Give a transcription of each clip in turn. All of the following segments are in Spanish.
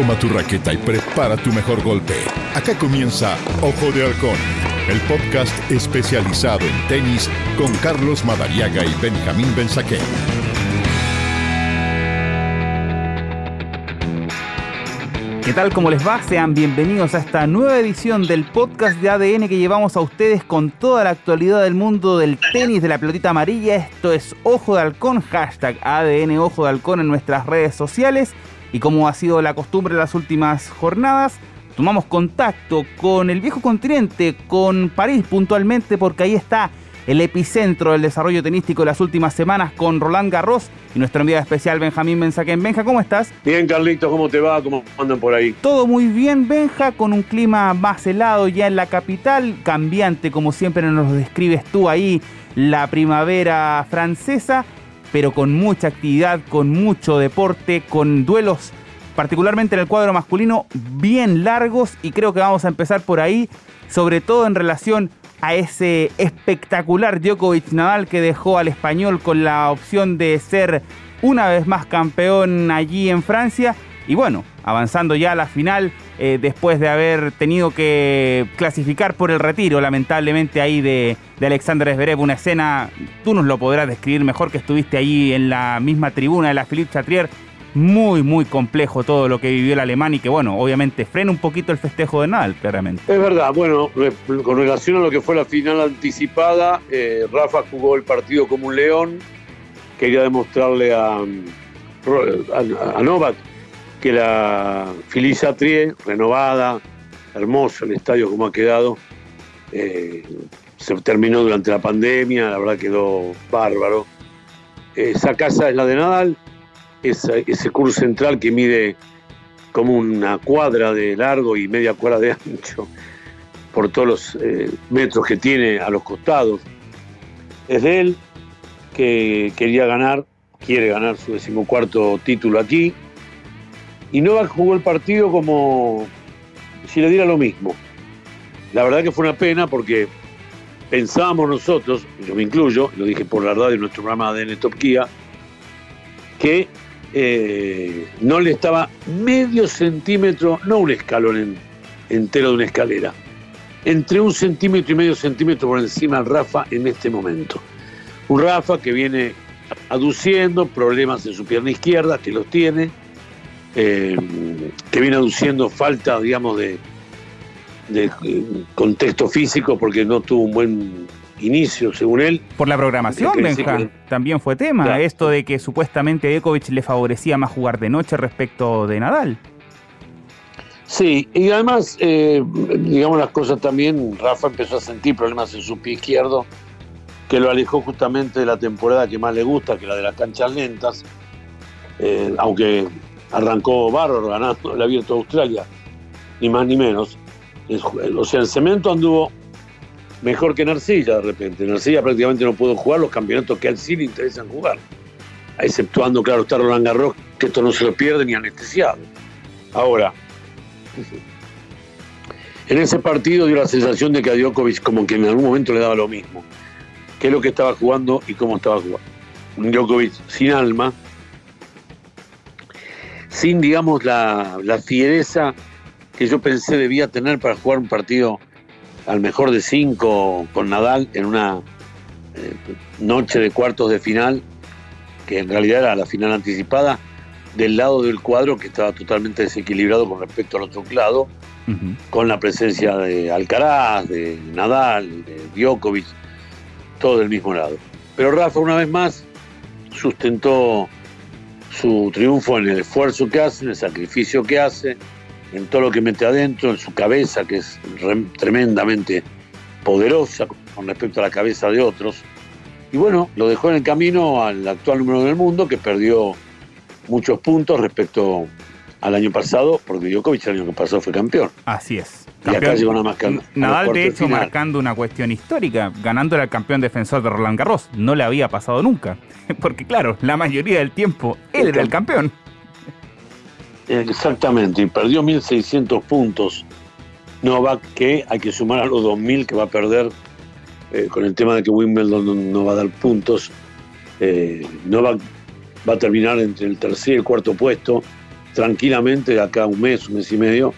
Toma tu raqueta y prepara tu mejor golpe. Acá comienza Ojo de Halcón, el podcast especializado en tenis con Carlos Madariaga y Benjamín Benzaquén. ¿Qué tal? ¿Cómo les va? Sean bienvenidos a esta nueva edición del podcast de ADN que llevamos a ustedes con toda la actualidad del mundo del tenis de la pelotita amarilla. Esto es Ojo de Halcón, hashtag ADN Ojo de Halcón en nuestras redes sociales. Y como ha sido la costumbre en las últimas jornadas, tomamos contacto con el viejo continente, con París puntualmente, porque ahí está el epicentro del desarrollo tenístico de las últimas semanas con Roland Garros y nuestro enviado especial Benjamín Benzaquén. Benja, ¿cómo estás? Bien, Carlitos, ¿cómo te va? ¿Cómo andan por ahí? Todo muy bien, Benja, con un clima más helado ya en la capital, cambiante como siempre nos describes tú ahí, la primavera francesa, pero con mucha actividad, con mucho deporte, con duelos particularmente en el cuadro masculino, bien largos y creo que vamos a empezar por ahí, sobre todo en relación a ese espectacular Djokovic Nadal que dejó al español con la opción de ser una vez más campeón allí en Francia. Y bueno, avanzando ya a la final, eh, después de haber tenido que clasificar por el retiro, lamentablemente ahí de, de Alexander Zverev, una escena, tú nos lo podrás describir mejor que estuviste ahí en la misma tribuna de la Philippe Chatrier, muy, muy complejo todo lo que vivió el alemán y que, bueno, obviamente frena un poquito el festejo de Nadal, claramente. Es verdad, bueno, con relación a lo que fue la final anticipada, eh, Rafa jugó el partido como un león, quería demostrarle a, a, Novak que la Felicia Trie, renovada, hermoso el estadio como ha quedado, eh, se terminó durante la pandemia, la verdad quedó bárbaro. Esa casa es la de Nadal, ese curso central que mide como una cuadra de largo y media cuadra de ancho por todos los eh, metros que tiene a los costados. Es de él que quería ganar, quiere ganar su decimocuarto título aquí. Y Novak jugó el partido como si le diera lo mismo. La verdad que fue una pena porque pensábamos nosotros, yo me incluyo, lo dije por la verdad de nuestro programa de Top Kia, que eh, no le estaba medio centímetro, no un escalón entero de una escalera, entre un centímetro y medio centímetro por encima del Rafa en este momento. Un Rafa que viene aduciendo problemas en su pierna izquierda, que los tiene, eh, que viene aduciendo falta, digamos, de, de contexto físico porque no tuvo un buen inicio, según él. Por la programación, Benja, también fue tema. Esto de que supuestamente a Djokovic le favorecía más jugar de noche respecto de Nadal. Sí, y además, eh, digamos las cosas también, Rafa empezó a sentir problemas en su pie izquierdo, que lo alejó justamente de la temporada que más le gusta, que la de las canchas lentas, eh, aunque arrancó bárbaro ganando el abierto de Australia, ni más ni menos. O sea, el cemento anduvo mejor que Narcilla de repente. Narcilla prácticamente no pudo jugar los campeonatos que a él sí le interesan jugar. Exceptuando, claro, está Roland Garros, que esto no se lo pierde ni anestesiado. Ahora, en ese partido dio la sensación de que a Djokovic como que en algún momento le daba lo mismo. Qué es lo que estaba jugando y cómo estaba jugando. Un Djokovic sin alma, sin, digamos, la, la fiereza que yo pensé debía tener para jugar un partido al mejor de cinco con Nadal en una eh, noche de cuartos de final, que en realidad era la final anticipada, del lado del cuadro que estaba totalmente desequilibrado con respecto al otro lado, con la presencia de Alcaraz, de Nadal, de Djokovic, todo del mismo lado. Pero Rafa una vez más sustentó su triunfo en el esfuerzo que hace, en el sacrificio que hace, en todo lo que mete adentro, en su cabeza, que es tremendamente poderosa con respecto a la cabeza de otros. Y bueno, lo dejó en el camino al actual número del mundo, que perdió muchos puntos respecto al año pasado, porque Djokovic el año que pasó fue campeón. Así es. Y acá llegó una Nadal, de hecho, marcando una cuestión histórica, ganándole al campeón defensor de Roland Garros. No le había pasado nunca. Porque, claro, la mayoría del tiempo él era el campeón. Exactamente, y perdió 1.600 puntos Novak, que hay que sumar a los 2.000 que va a perder eh, con el tema de que Wimbledon no, va a dar puntos. Eh, Novak va a terminar entre el tercer y el cuarto puesto tranquilamente de acá un mes, un mes y medio,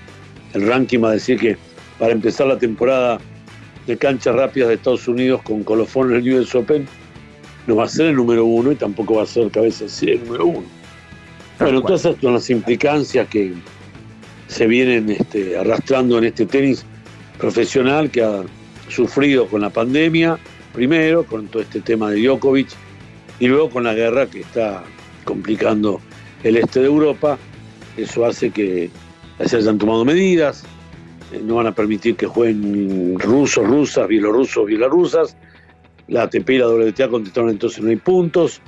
el ranking va a decir que para empezar la temporada de canchas rápidas de Estados Unidos con colofón en el US Open, no va a ser el número uno y tampoco va a ser cabeza el número uno. Pero todas esas son las implicancias que se vienen este, arrastrando en este tenis profesional que ha sufrido con la pandemia, primero con todo este tema de Djokovic y luego con la guerra que está complicando el este de Europa. Eso hace que se hayan tomado medidas, eh, no van a permitir que jueguen rusos, rusas, bielorrusos, bielorrusas. La ATP y la WTA contestaron entonces no hay puntos.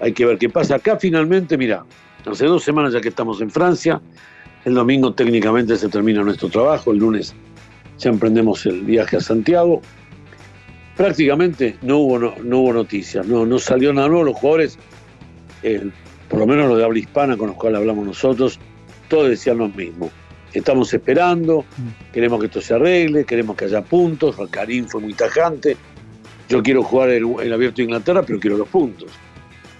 Hay que ver qué pasa. Acá finalmente, mira, hace dos semanas ya que estamos en Francia, el domingo técnicamente se termina nuestro trabajo, el lunes ya emprendemos el viaje a Santiago. Prácticamente no hubo, no, hubo noticias, no, no salió nada nuevo. Los jugadores, por lo menos los de habla hispana con los cuales hablamos nosotros, todos decían lo mismo. Estamos esperando, queremos que esto se arregle, queremos que haya puntos. Karim fue muy tajante. Yo quiero jugar el, el Abierto de Inglaterra, pero quiero los puntos.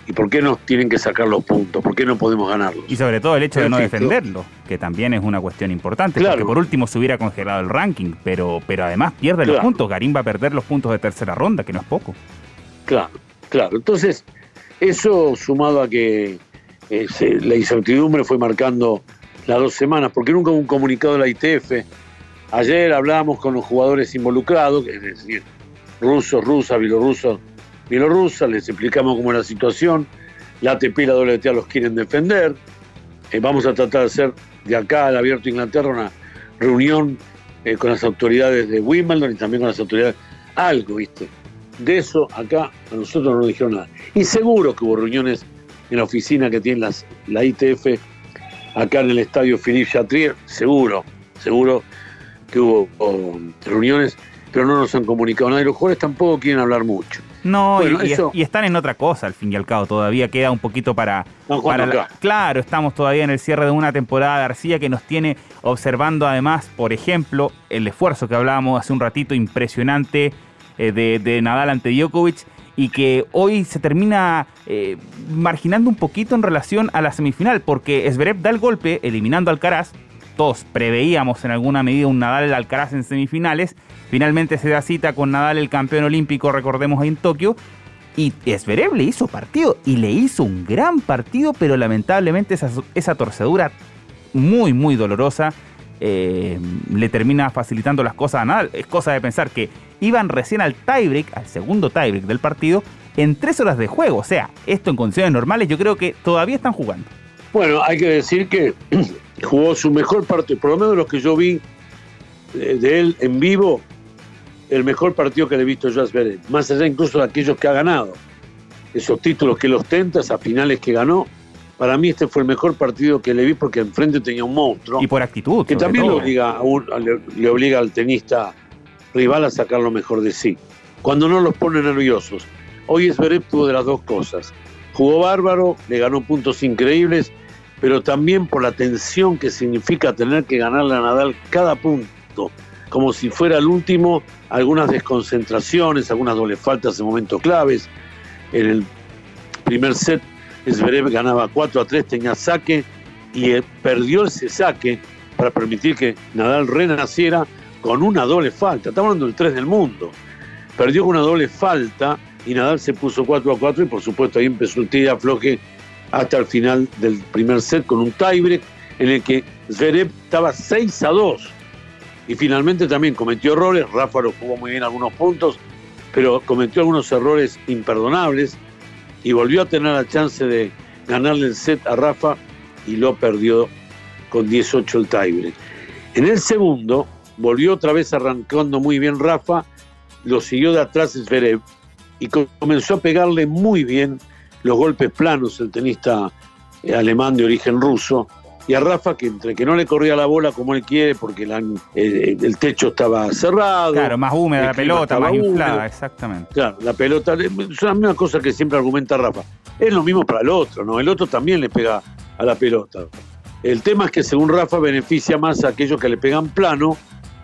¿Y por qué nos tienen que sacar los puntos? ¿Por qué no podemos ganarlos? Y sobre todo el hecho de no defenderlo, que también es una cuestión importante, claro. porque por último se hubiera congelado el ranking, pero, pero además pierde los puntos. Garín va a perder los puntos de tercera ronda, que no es poco. Claro, claro. Entonces, eso sumado a que eh, la incertidumbre fue marcando las dos semanas, porque nunca hubo un comunicado de la ITF. Ayer hablamos con los jugadores involucrados, es decir, rusos, rusas, bielorrusos, bielorrusa, les explicamos cómo es la situación, la ATP y la WTA los quieren defender, eh, vamos a tratar de hacer de acá al Abierto Inglaterra una reunión eh, con las autoridades de Wimbledon y también con las autoridades, algo, ¿viste? De eso acá a nosotros no nos dijeron nada. Y seguro que hubo reuniones en la oficina que tiene las, la ITF acá en el estadio Philippe Chatrier, seguro, seguro que hubo reuniones, pero no nos han comunicado nada y los jugadores tampoco quieren hablar mucho. No, y, están en otra cosa al fin y al cabo. Todavía queda un poquito para. claro, estamos todavía en el cierre de una temporada de García que nos tiene observando además, por ejemplo, el esfuerzo que hablábamos hace un ratito impresionante eh, de, Nadal ante Djokovic y que hoy se termina eh, marginando un poquito en relación a la semifinal, porque Zverev da el golpe eliminando al Alcaraz. Todos preveíamos en alguna medida un Nadal Alcaraz en semifinales Finalmente se da cita con Nadal, el campeón olímpico, recordemos, en Tokio. Y Zverev le hizo partido y le hizo un gran partido, pero lamentablemente esa, torcedura muy, muy dolorosa eh, le termina facilitando las cosas a Nadal. Es cosa de pensar que iban recién al tiebreak, al segundo tiebreak del partido, en tres horas de juego. O sea, esto en condiciones normales yo creo que todavía están jugando. Bueno, hay que decir que jugó su mejor partido, por lo menos los que yo vi de él en vivo, el mejor partido que le he visto yo a Zverev, más allá incluso de aquellos que ha ganado, esos títulos que él ostenta, esas finales que ganó. Para mí este fue el mejor partido que le vi porque enfrente tenía un monstruo. Y por actitud. Que también le obliga, le, obliga al tenista rival a sacar lo mejor de sí. Cuando no los pone nerviosos. Hoy Zverev tuvo de las dos cosas. Jugó bárbaro, le ganó puntos increíbles, pero también por la tensión que significa tener que ganarle a Nadal cada punto como si fuera el último, algunas desconcentraciones, algunas doble faltas en momentos claves. En el primer set, Zverev ganaba 4 a 3, tenía saque y eh, perdió ese saque para permitir que Nadal renaciera con una doble falta. Estamos hablando del 3 del mundo. Perdió con una doble falta y Nadal se puso 4 a 4 y por supuesto ahí empezó el tira afloje hasta el final del primer set con un tiebreak en el que Zverev estaba 6 a 2 y finalmente también cometió errores. Rafa lo jugó muy bien algunos puntos, pero cometió algunos errores imperdonables y volvió a tener la chance de ganarle el set a Rafa y lo perdió con 18 el tiebreak. En el segundo, volvió otra vez arrancando muy bien Rafa, lo siguió de atrás Zverev y comenzó a pegarle muy bien los golpes planos el tenista eh, alemán de origen ruso y a Rafa que entre que no le corría la bola como él quiere porque eh, el techo estaba cerrado. Claro, más húmeda la pelota, más inflada, exactamente. Claro, la pelota, es la misma cosa que siempre argumenta Rafa. Es lo mismo para el otro, ¿no? El otro también le pega a la pelota. El tema es que según Rafa beneficia más a aquellos que le pegan plano,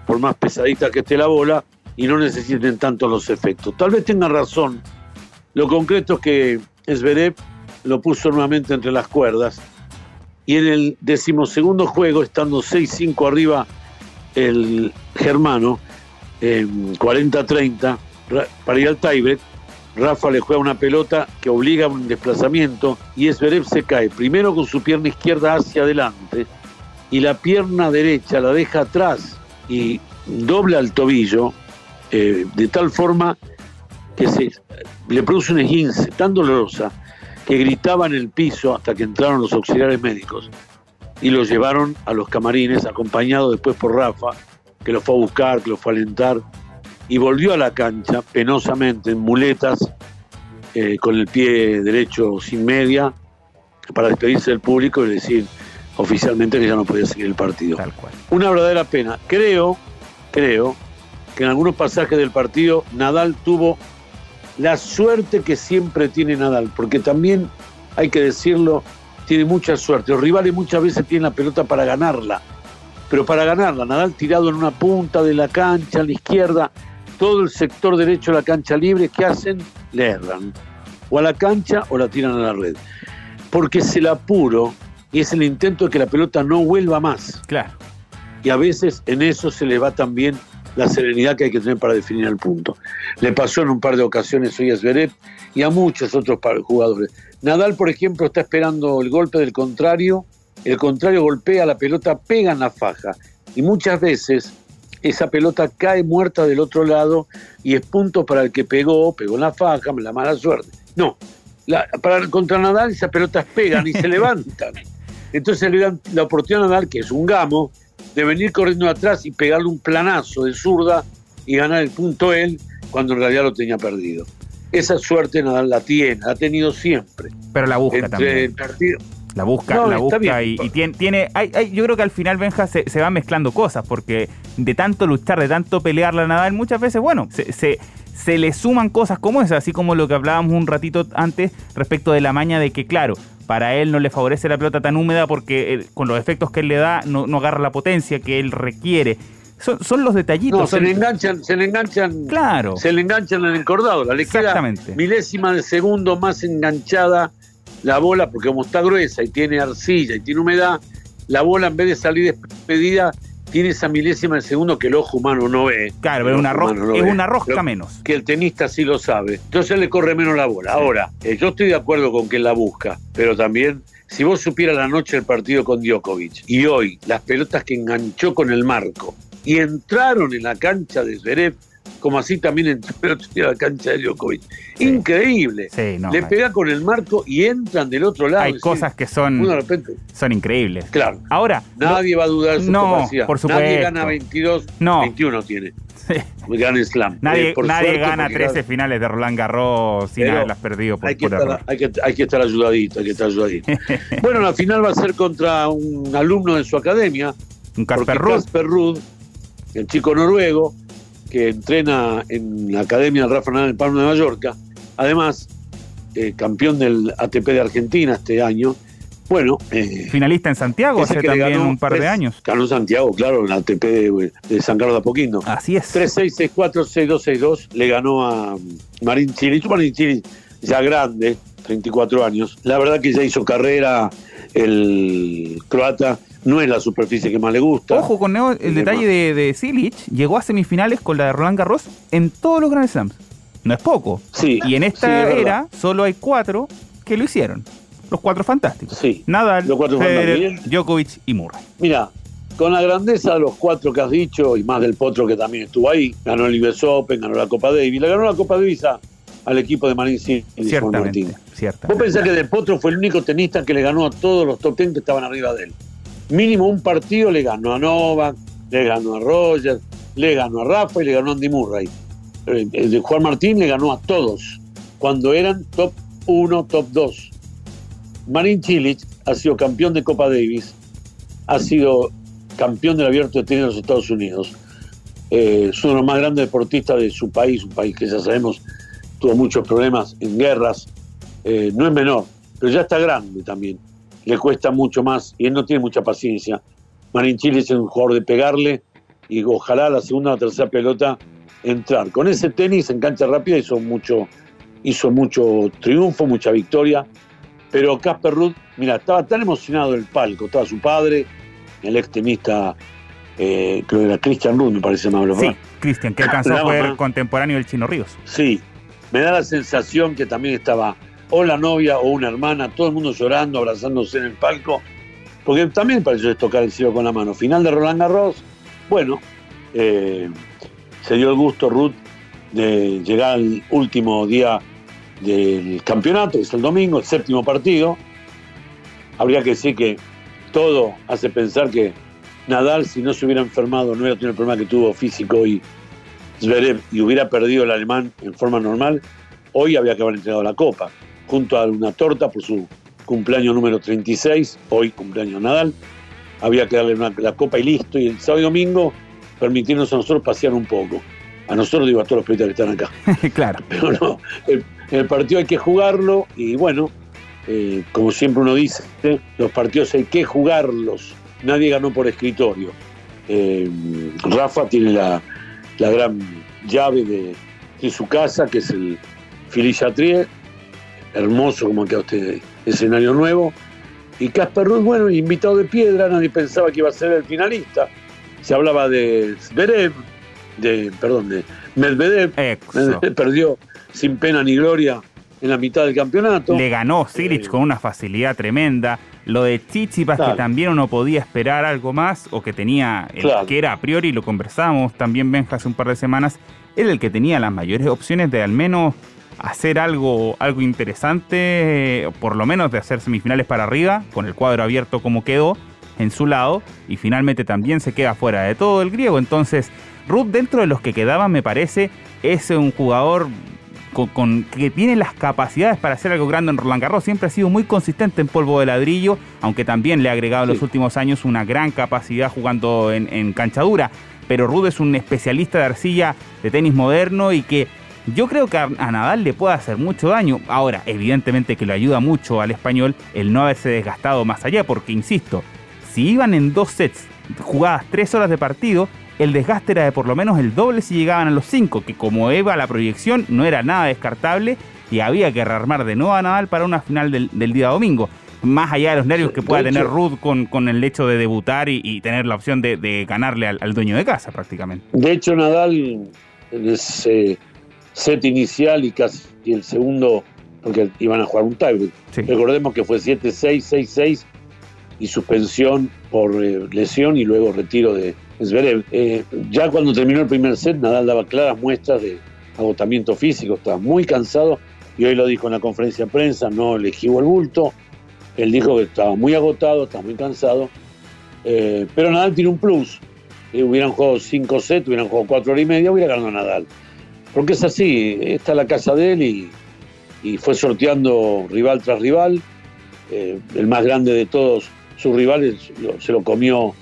por más pesadita que esté la bola, y no necesiten tanto los efectos. Tal vez tenga razón. Lo concreto es que Esberev lo puso nuevamente entre las cuerdas Y en el decimosegundo juego, estando 6-5 arriba el germano, en 40-30, para ir al tiebreak, Rafa le juega una pelota que obliga a un desplazamiento y Esberev se cae primero con su pierna izquierda hacia adelante y la pierna derecha la deja atrás y dobla el tobillo eh, de tal forma que se, le produce un esguince tan dolorosa que gritaba en el piso hasta que entraron los auxiliares médicos y lo llevaron a los camarines, acompañado después por Rafa, que lo fue a buscar, que lo fue a alentar, y volvió a la cancha penosamente, en muletas, eh, con el pie derecho sin media, para despedirse del público y decir oficialmente que ya no podía seguir el partido. Una verdadera pena. Creo, creo, que en algunos pasajes del partido Nadal tuvo la suerte que siempre tiene Nadal, porque también hay que decirlo, tiene mucha suerte. Los rivales muchas veces tienen la pelota para ganarla, pero para ganarla, Nadal tirado en una punta de la cancha, a la izquierda, todo el sector derecho de la cancha libre, ¿qué hacen? Le erran. O a la cancha o la tiran a la red. Porque es el apuro es el intento de que la pelota no vuelva más. Claro. Y a veces en eso se le va también la serenidad que hay que tener para definir el punto. Le pasó en un par de ocasiones hoy a Zverev y a muchos otros jugadores. Nadal, por ejemplo, está esperando el golpe del contrario, el contrario golpea la pelota, pega en la faja. Y muchas veces esa pelota cae muerta del otro lado y es punto para el que pegó, pegó en la faja, la mala suerte. No, para contra Nadal esas pelotas pegan y se levantan. Entonces le dan la oportunidad a Nadal, que es un gamo, de venir corriendo atrás y pegarle un planazo de zurda y ganar el punto él cuando en realidad lo tenía perdido. Esa suerte Nadal la tiene, la ha tenido siempre. Pero la busca también. La busca, la busca y, tiene, tiene hay, yo creo que al final Benja se, se van mezclando cosas, porque de tanto luchar, de tanto pelearla a Nadal, muchas veces, bueno, se, se, se le suman cosas como esas, así como lo que hablábamos un ratito antes respecto de la maña de que, claro, para él no le favorece la pelota tan húmeda porque eh, con los efectos que él le da no, agarra la potencia que él requiere. Son, son los detallitos. No, se le enganchan, se le enganchan. Claro. Se le enganchan en el encordado. La le Exactamente. milésima de segundo más enganchada la bola, porque como está gruesa y tiene arcilla y tiene humedad, la bola en vez de salir despedida tiene esa milésima de segundo que el ojo humano no ve. Claro, pero una rosca, es una rosca menos. Que el tenista sí lo sabe. Entonces le corre menos la bola. Ahora, eh, yo estoy de acuerdo con que la busca, pero también, si vos supieras la noche del partido con Djokovic y hoy las pelotas que enganchó con el marco y entraron en la cancha de Zverev, como así también entró en la cancha de Djokovic. Increíble. Le pega con el marco y entran del otro lado. Hay cosas que son, son increíbles. Claro. Ahora. Nadie va a dudar de su no, Por supuesto. Nadie gana 22, no. 21 tiene. Sí. Gana Slam. Nadie, eh, nadie gana 13 finales de Roland Garros sin haberlas perdido por, hay que, estar, hay, que, hay que estar ayudadito, hay que estar ayudadito. bueno, la final va a ser contra un alumno de su academia. Un Casper Ruud. el chico noruego, que entrena en la Academia Rafa Nadal en Palma de Mallorca, además eh, campeón del ATP de Argentina este año. Bueno, eh, finalista en Santiago hace también un par de años. Ganó Santiago, claro, en el ATP de, San Carlos de Apoquindo. Así es. 3-6-6-4-6-2-6-2 le ganó a Marín Chile. Marín Chile ya grande, 34 años. La verdad que ya hizo carrera el croata no es la superficie que más le gusta. Ojo con el, detalle de, de Silic, llegó a semifinales con la de Roland Garros en todos los Grand Slams. No es poco. Sí. Y en esta era solo hay cuatro que lo hicieron. Los cuatro fantásticos. Sí. Nadal, Federer, Djokovic y Murray. Mira, con la grandeza de los cuatro que has dicho y más del Potro que también estuvo ahí, ganó el US Open, ganó la Copa Davis, le ganó la Copa Davis al equipo de Marín Ciertamente, Vos pensás que Del Potro fue el único tenista que le ganó a todos los top ten que estaban arriba de él mínimo un partido le ganó a Novak, le ganó a Roger, le ganó a Rafa y le ganó a Andy Murray. Juan Martín le ganó a todos cuando eran top 1, top 2. Marín Chilich ha sido campeón de Copa Davis, ha sido campeón del abierto de tenis de los Estados Unidos. Eh, es uno de los más grandes deportistas de su país, un país que ya sabemos tuvo muchos problemas en guerras. Eh, no es menor, pero ya está grande también le cuesta mucho más y él no tiene mucha paciencia. Marín Chile es un jugador de pegarle y ojalá la segunda o tercera pelota entrar. Con ese tenis en cancha rápida hizo mucho, hizo mucho triunfo, mucha victoria, pero Casper Ruth mira, estaba tan emocionado el palco, estaba su padre, el ex tenista, eh, creo que era Christian Ruth, me parece más Sí, Cristian, que alcanzó a ser contemporáneo del Chino Ríos. Sí, me da la sensación que también estaba o la novia o una hermana, todo el mundo llorando, abrazándose en el palco, porque también pareció tocar el cielo con la mano. Final de Roland Garros, bueno, eh, se dio el gusto Ruth de llegar al último día del campeonato, que es el domingo, el séptimo partido. Habría que decir que todo hace pensar que Nadal, si no se hubiera enfermado, no hubiera tenido el problema que tuvo físico y Zverev y hubiera perdido el alemán en forma normal, hoy había que haber entregado la copa, junto a una torta por su cumpleaños número 36, hoy cumpleaños Nadal. Había que darle la copa y listo. Y el sábado y domingo permitirnos a nosotros pasear un poco. A nosotros, digo, a todos los periodistas que están acá. claro. Pero no, el, partido hay que jugarlo y bueno, eh, como siempre uno dice, los partidos hay que jugarlos. Nadie ganó por escritorio. Eh, Rafa tiene la, gran llave de, su casa, que es el Filichatrier, hermoso como queda usted, escenario nuevo. Y Casper Ruth, bueno, invitado de piedra, nadie pensaba que iba a ser el finalista. Se hablaba de Zverev, de, perdón, de Medvedev. perdió sin pena ni gloria en la mitad del campeonato. Le ganó Silic eh, con una facilidad tremenda. Lo de Chichipas, que también uno podía esperar algo más, o que tenía, el, que era a priori, lo conversamos también Benja hace un par de semanas, era el que tenía las mayores opciones de al menos hacer algo, algo interesante, por lo menos de hacer semifinales para arriba, con el cuadro abierto como quedó en su lado, y finalmente también se queda fuera de todo el griego. Entonces, Ruth, dentro de los que quedaban, me parece, es un jugador con, que tiene las capacidades para hacer algo grande en Roland Garros. Siempre ha sido muy consistente en polvo de ladrillo, aunque también le ha agregado en los últimos años una gran capacidad jugando en, en cancha dura. Pero Ruth es un especialista de arcilla de tenis moderno y que yo creo que a, Nadal le puede hacer mucho daño. Ahora, evidentemente que le ayuda mucho al español el no haberse desgastado más allá, porque insisto, si iban en dos sets jugadas tres horas de partido, el desgaste era de por lo menos el doble si llegaban a los cinco, que como Eva la proyección no era nada descartable y había que rearmar de nuevo a Nadal para una final del, día domingo. Más allá de los nervios que pueda tener Ruth con, con, el hecho de debutar y, tener la opción de, ganarle al, dueño de casa prácticamente. De hecho, Nadal ese set inicial y casi el segundo, porque iban a jugar un tiebreak. Recordemos que fue 7-6, 6-6 y suspensión por eh, lesión y luego retiro de Zverev. Eh, ya cuando terminó el primer set, Nadal daba claras muestras de agotamiento físico, estaba muy cansado y hoy lo dijo en la conferencia de prensa, no le el bulto. Él dijo que estaba muy agotado, estaba muy cansado, eh, pero Nadal tiene un plus. hubieran jugado 5 sets, hubieran jugado 4 horas y media, hubiera ganado Nadal. Porque es así, está la casa de él y, fue sorteando rival tras rival. Eh, el más grande de todos sus rivales se lo comió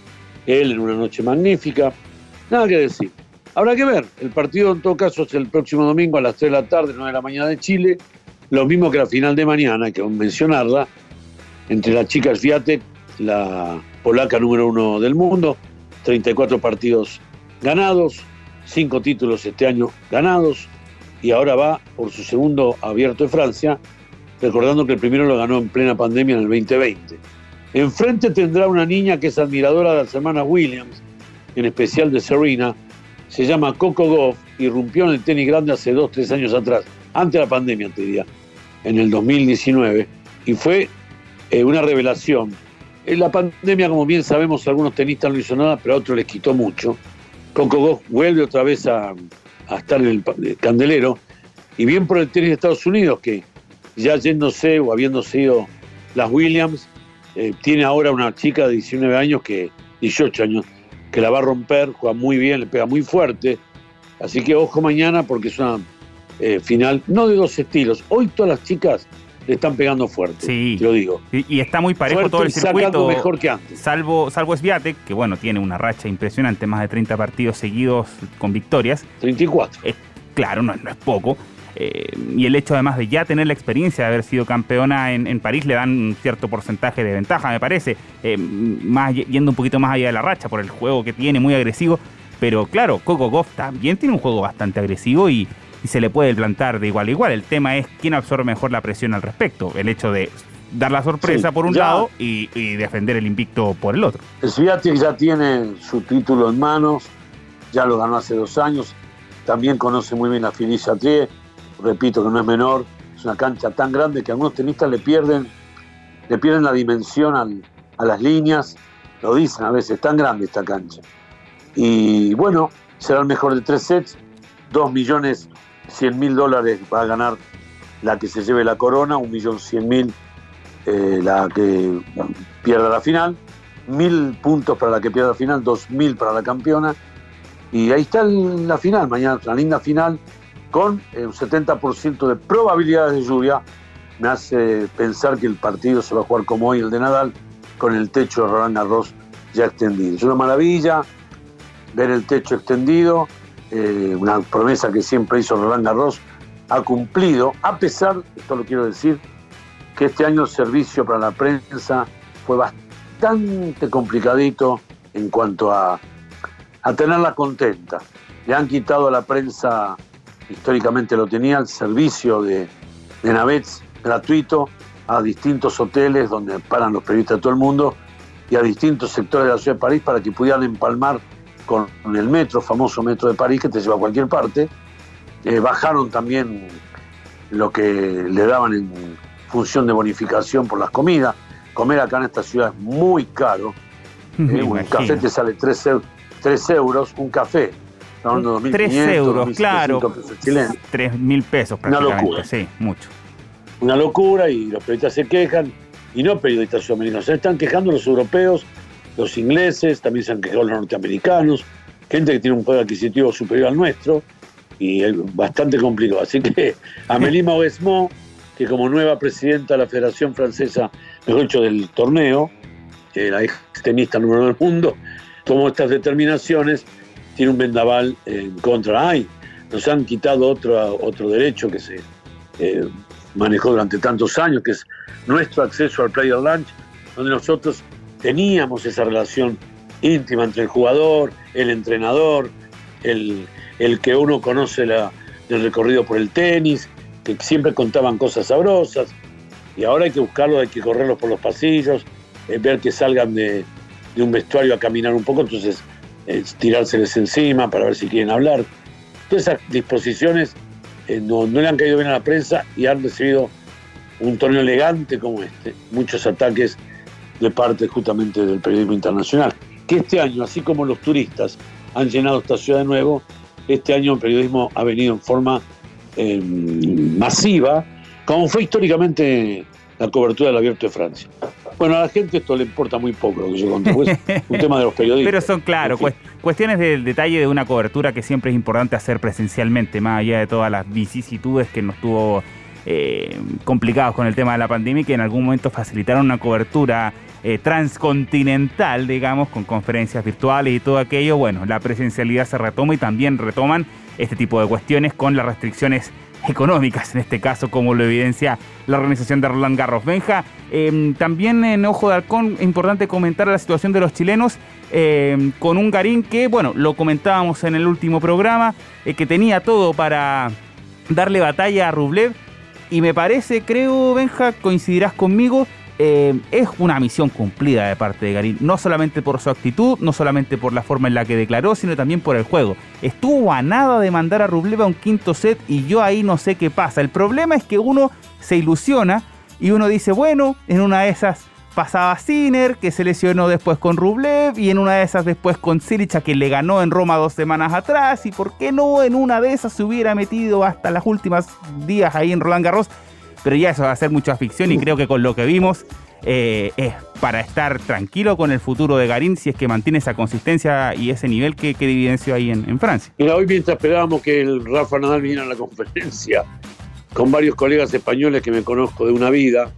él en una noche magnífica. Nada que decir. Habrá que ver. El partido en todo caso es el próximo domingo a las 3 de la tarde, 9 de la mañana de Chile. Lo mismo que la final de mañana, que mencionarla, entre las chicas Fiat, la polaca número uno del mundo, 34 partidos ganados, cinco títulos este año ganados y ahora va por su segundo abierto de Francia, recordando que el primero lo ganó en plena pandemia en el 2020. Enfrente tendrá una niña que es admiradora de las hermanas Williams, en especial de Serena, se llama Coco Goff y rompió en el tenis grande hace dos, tres años atrás, antes de la pandemia, te diría, en el 2019, y fue eh, una revelación. En la pandemia, como bien sabemos, algunos tenistas no hizo nada, pero a otros les quitó mucho. Coco Goff vuelve otra vez a, estar en el candelero, y bien por el tenis de Estados Unidos, que ya yéndose o habiéndose ido las Williams, eh, tiene ahora una chica de 19 años, que 18 años, que la va a romper, juega muy bien, le pega muy fuerte, así que ojo mañana porque es una eh, final, no de dos estilos, hoy todas las chicas le están pegando fuerte. Sí. Te lo digo. Y, está muy parejo todo el circuito. mejor que antes. Salvo, salvo Sviatek, que bueno, tiene una racha impresionante, más de 30 partidos seguidos con victorias. 34. claro, no, es poco. Eh, y el hecho además de ya tener la experiencia de haber sido campeona en, París le dan un cierto porcentaje de ventaja, me parece. Eh, más, yendo un poquito más allá de la racha por el juego que tiene, muy agresivo. Pero claro, Coco Goff también tiene un juego bastante agresivo y, y se le puede plantar de igual a igual. El tema es quién absorbe mejor la presión al respecto. El hecho de dar la sorpresa por un lado y, defender el invicto por el otro. El Sviatek ya tiene su título en manos, ya lo ganó hace dos años, también conoce muy bien a Philippe Chatrier, repito que no es menor, es una cancha tan grande que algunos tenistas le pierden, le pierden la dimensión a las líneas, lo dicen a veces, tan grande esta cancha. Y bueno, será el mejor de tres sets, dos millones cien mil dólares va a ganar la que se lleve la corona, un millón cien mil eh, la que pierda la final, mil puntos para la que pierda la final, dos mil para la campeona. Y ahí está la final, mañana una linda final con un 70% de probabilidades de lluvia. Me hace pensar que el partido se va a jugar como hoy el de Nadal, con el techo de Roland Garros ya extendido. Es una maravilla ver el techo extendido, eh, una promesa que siempre hizo Roland Garros, ha cumplido, a pesar, esto lo quiero decir, que este año el servicio para la prensa fue bastante complicadito en cuanto a, a tenerla contenta. Le han quitado a la prensa, históricamente lo tenía, el servicio de, de Navets gratuito a distintos hoteles donde paran los periodistas de todo el mundo y a distintos sectores de la ciudad de París para que pudieran empalmar con el metro, famoso metro de París que te lleva a cualquier parte. Eh, bajaron también lo que le daban en función de bonificación por las comidas. Comer acá en esta ciudad es muy caro. Eh, un café te sale 3, euros, un café. 3 euros, claro. 3 mil pesos Una locura. Sí, mucho. Una locura y los periodistas se quejan. Y no periodistas sudamericanos, se están quejando los europeos, los ingleses, también se han quejado los norteamericanos, gente que tiene un poder adquisitivo superior al nuestro y bastante complicado. Así que Amélie Mauresmo, que como nueva presidenta de la Federación Francesa, mejor dicho, del torneo, la ex tenista número uno del mundo, tomó estas determinaciones, tiene un vendaval en contra. Ay, nos han quitado otro, otro derecho que se eh, manejó durante tantos años, que es nuestro acceso al player lunch, donde nosotros teníamos esa relación íntima entre el jugador, el entrenador, el, el que uno conoce la, el recorrido por el tenis, que siempre contaban cosas sabrosas, y ahora hay que buscarlos, hay que correrlos por los pasillos, eh, ver que salgan de, un vestuario a caminar un poco, entonces eh, tirárseles encima para ver si quieren hablar. Todas esas disposiciones eh, no, no le han caído bien a la prensa y han recibido un torneo elegante como este, muchos ataques de parte justamente del periodismo internacional. Que este año, así como los turistas han llenado esta ciudad de nuevo, este año el periodismo ha venido en forma eh, masiva, como fue históricamente la cobertura del Abierto de Francia. Bueno, a la gente esto le importa muy poco lo que yo conté, pues, un tema de los periodistas. Pero son, claro, cuestiones del detalle de una cobertura que siempre es importante hacer presencialmente, más allá de todas las vicisitudes que nos tuvo eh, complicados con el tema de la pandemia y que en algún momento facilitaron una cobertura eh, transcontinental, digamos, con conferencias virtuales y todo aquello, bueno, la presencialidad se retoma y también retoman este tipo de cuestiones con las restricciones económicas, en este caso, como lo evidencia la organización de Roland Garros. Benja, em, también en Ojo de Halcón, importante comentar la situación de los chilenos em, con un Garín que, bueno, lo comentábamos en el último programa, eh, que tenía todo para darle batalla a Rublev. Y me parece, creo, Benja, coincidirás conmigo, eh, es una misión cumplida de parte de Garín, no solamente por su actitud, no solamente por la forma en la que declaró, sino también por el juego. Estuvo a nada de mandar a Rublev a un quinto set y yo ahí no sé qué pasa. El problema es que uno se ilusiona y uno dice, bueno, en una de esas pasaba Sinner, que se lesionó después con Rublev, y en una de esas después con Silicha, que le ganó en Roma dos semanas atrás, y por qué no en una de esas se hubiera metido hasta las últimas días ahí en Roland Garros pero ya eso va a ser mucha ficción y creo que con lo que vimos eh, es para estar tranquilo con el futuro de Garín si es que mantiene esa consistencia y ese nivel que, que evidenció ahí en, Francia. Mira, hoy mientras esperábamos que el Rafa Nadal viniera a la conferencia con varios colegas españoles que me conozco de una vida,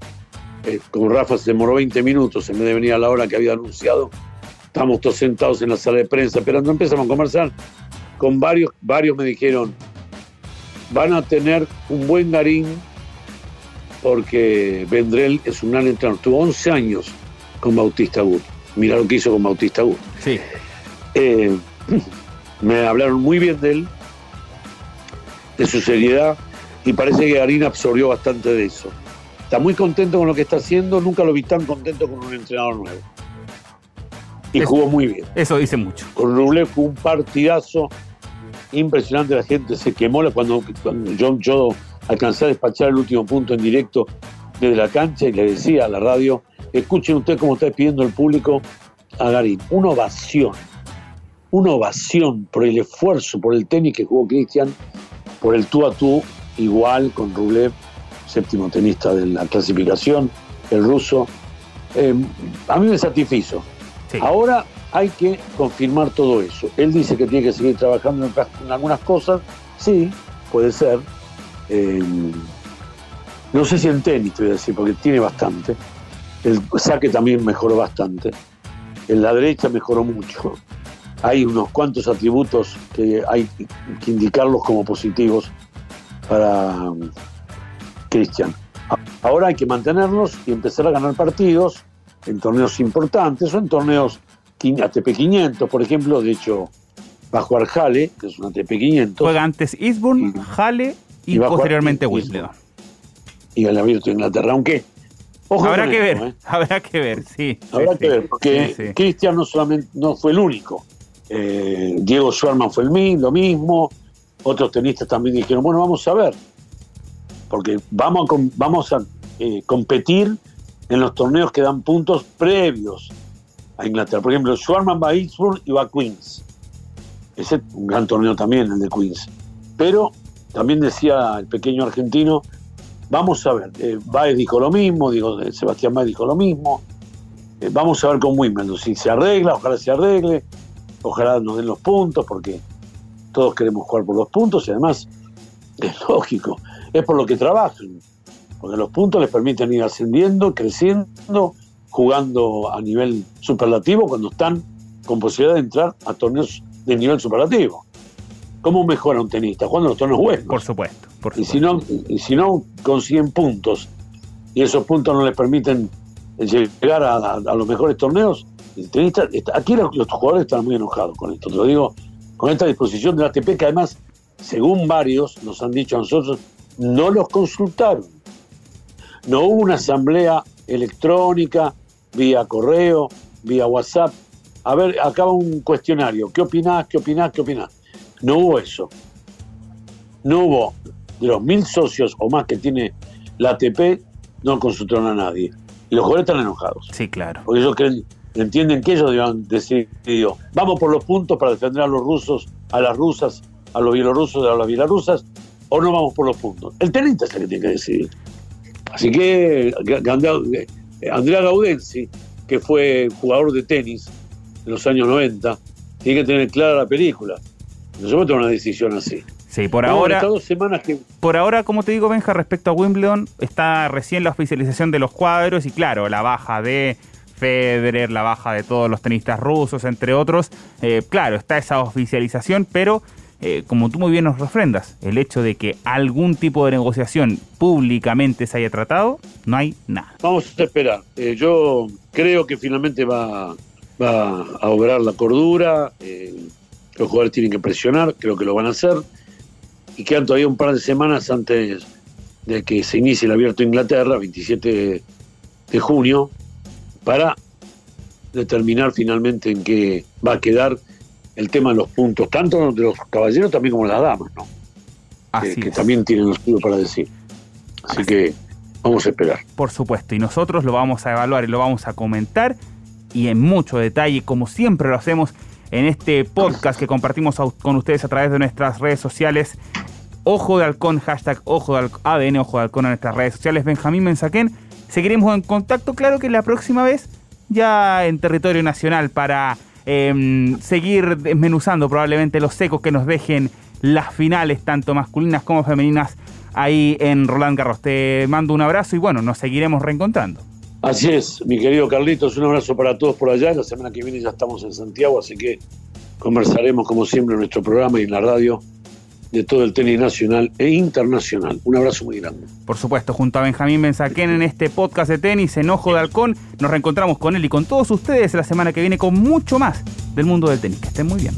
eh, como Rafa se demoró 20 minutos en vez de venir a la hora que había anunciado, estábamos todos sentados en la sala de prensa, pero no empezamos a conversar, con varios, varios me dijeron, van a tener un buen Garín porque Vendrell es un gran entrenador. Tuvo 11 años con Bautista Gut. Mira lo que hizo con Bautista Gut. Sí. Eh, me hablaron muy bien de él, de su seriedad, y parece que Garín absorbió bastante de eso. está muy contento con lo que está haciendo, nunca lo vi tan contento con un entrenador nuevo. Y jugó muy bien. Eso dice mucho. Con Rublev fue un partidazo impresionante, la gente se quemó cuando, cuando yo, yo alcancé a despachar el último punto en directo desde la cancha y le decía a la radio, escuchen ustedes cómo está despidiendo el público a Garín. Una ovación, una ovación por el esfuerzo, por el tenis que jugó Cristian, por el tú a tú, igual con Rublev, séptimo tenista de la clasificación, el ruso. Eh, a mí me satisfizo. Ahora hay que confirmar todo eso. Él dice que tiene que seguir trabajando en, algunas cosas. Sí, puede ser. Eh, no sé si en tenis, te voy a decir, porque tiene bastante. El saque también mejoró bastante. En la derecha mejoró mucho. Hay unos cuantos atributos que hay que indicarlos como positivos para um, Cristian. Ahora hay que mantenerlos y empezar a ganar partidos en torneos importantes o en torneos ATP 500, por ejemplo. De hecho, va a jugar Jale, que es un ATP 500. Juega antes Eastbourne, Jale y, posteriormente Wimbledon. Y el abierto de Inglaterra, aunque habrá que ver, ¿eh? habrá que ver, sí. Habrá que ver, porque Cristian no solamente no fue el único. Eh, Diego Schwarman fue el mismo, lo mismo. Otros tenistas también dijeron, bueno, vamos a ver. Porque vamos a, vamos a eh, competir en los torneos que dan puntos previos a Inglaterra. Por ejemplo, Schwarman va a Eastbourne y va a Queens. Ese es un gran torneo también, el de Queens. Pero también decía el pequeño argentino, Vamos a ver, eh, Baez dijo lo mismo, digo, eh, Sebastián Baez dijo lo mismo. Eh, vamos a ver con Wimbledon si se arregla, ojalá se arregle, ojalá nos den los puntos, porque todos queremos jugar por los puntos y además es lógico, es por lo que trabajan, porque los puntos les permiten ir ascendiendo, creciendo, jugando a nivel superlativo cuando están con posibilidad de entrar a torneos de nivel superlativo. ¿Cómo mejora un tenista? Jugando los torneos buenos. Por supuesto. Y si, no, y si no consiguen puntos y esos puntos no les permiten llegar a, los mejores torneos, aquí los, jugadores están muy enojados con esto. Te lo digo, con esta disposición de la ATP, que además, según varios nos han dicho a nosotros, no los consultaron. No hubo una asamblea electrónica, vía correo, vía WhatsApp. A ver, acaba un cuestionario. ¿Qué opinás? ¿Qué opinás? ¿Qué opinás? No hubo eso. No hubo de los mil socios o más que tiene la ATP, no consultaron a nadie. Y los jugadores están enojados. Sí, claro. Porque ellos creen, entienden que ellos deben decidido, vamos por los puntos para defender a los rusos, a las rusas, a los bielorrusos, a las bielorrusas, o no vamos por los puntos. El tenista es el que tiene que decidir. Así que eh, Andrea Gaudenzi, que fue jugador de tenis en los años 90, tiene que tener clara la película. No se puede tomar una decisión así. Sí, por ahora. semanas Por ahora, como te digo, Benja, respecto a Wimbledon, está recién la oficialización de los cuadros y, claro, la baja de Federer, la baja de todos los tenistas rusos, entre otros. Eh, claro, está esa oficialización, pero eh, como tú muy bien nos refrendas, el hecho de que algún tipo de negociación públicamente se haya tratado, no hay nada. Vamos a esperar. Eh, yo creo que finalmente va, va a obrar la cordura. Los jugadores tienen que presionar, creo que lo van a hacer y quedan todavía un par de semanas antes de que se inicie el abierto de Inglaterra, 27 de junio, para determinar finalmente en qué va a quedar el tema de los puntos, tanto de los caballeros también como de las damas, ¿no? que, también tienen lo suyo para decir. Así, que vamos a esperar. Por supuesto, y nosotros lo vamos a evaluar y lo vamos a comentar y en mucho detalle, como siempre lo hacemos en este podcast que compartimos con ustedes a través de nuestras redes sociales. Ojo de Halcón, hashtag Ojo de Halcón, ADN Ojo de Halcón en nuestras redes sociales. Benjamín Mensaquén. Seguiremos en contacto, claro que la próxima vez ya en territorio nacional para em, seguir desmenuzando probablemente los secos que nos dejen las finales, tanto masculinas como femeninas, ahí en Roland Garros. Te mando un abrazo y bueno, nos seguiremos reencontrando. Así es, mi querido Carlitos, un abrazo para todos por allá. La semana que viene ya estamos en Santiago, así que conversaremos como siempre en nuestro programa y en la radio de todo el tenis nacional e internacional. Un abrazo muy grande. Por supuesto, junto a Benjamín Benzaquén en este podcast de tenis, Enojo de Halcón, nos reencontramos con él y con todos ustedes la semana que viene con mucho más del mundo del tenis. Que estén muy bien.